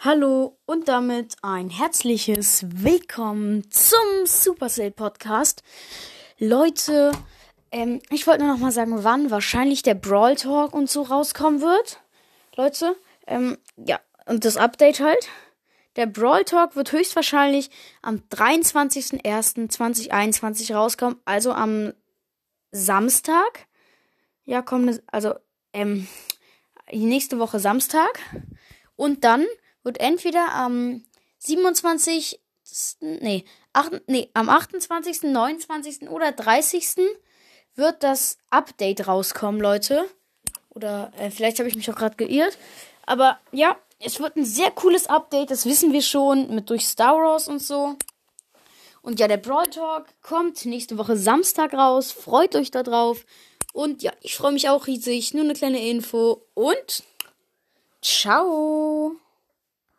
Hallo und damit ein herzliches Willkommen zum Supercell Podcast. Leute, ähm, ich wollte nur noch mal sagen, wann wahrscheinlich der Brawl Talk und so rauskommen wird. Leute, ähm, ja, und das Update halt. Der Brawl Talk wird höchstwahrscheinlich am 23.01.2021 rauskommen, also am Samstag. Ja, kommende, also, ähm, die nächste Woche Samstag. Und dann wird entweder am 27. Nee, 8, nee, am 28., 29. oder 30. wird das Update rauskommen, Leute. Oder äh, vielleicht habe ich mich auch gerade geirrt. Aber ja, es wird ein sehr cooles Update, das wissen wir schon, mit durch Star Wars und so. Und ja, der Brawl Talk kommt nächste Woche Samstag raus. Freut euch da drauf. Und ja, ich freue mich auch riesig. Nur eine kleine Info. Und ciao.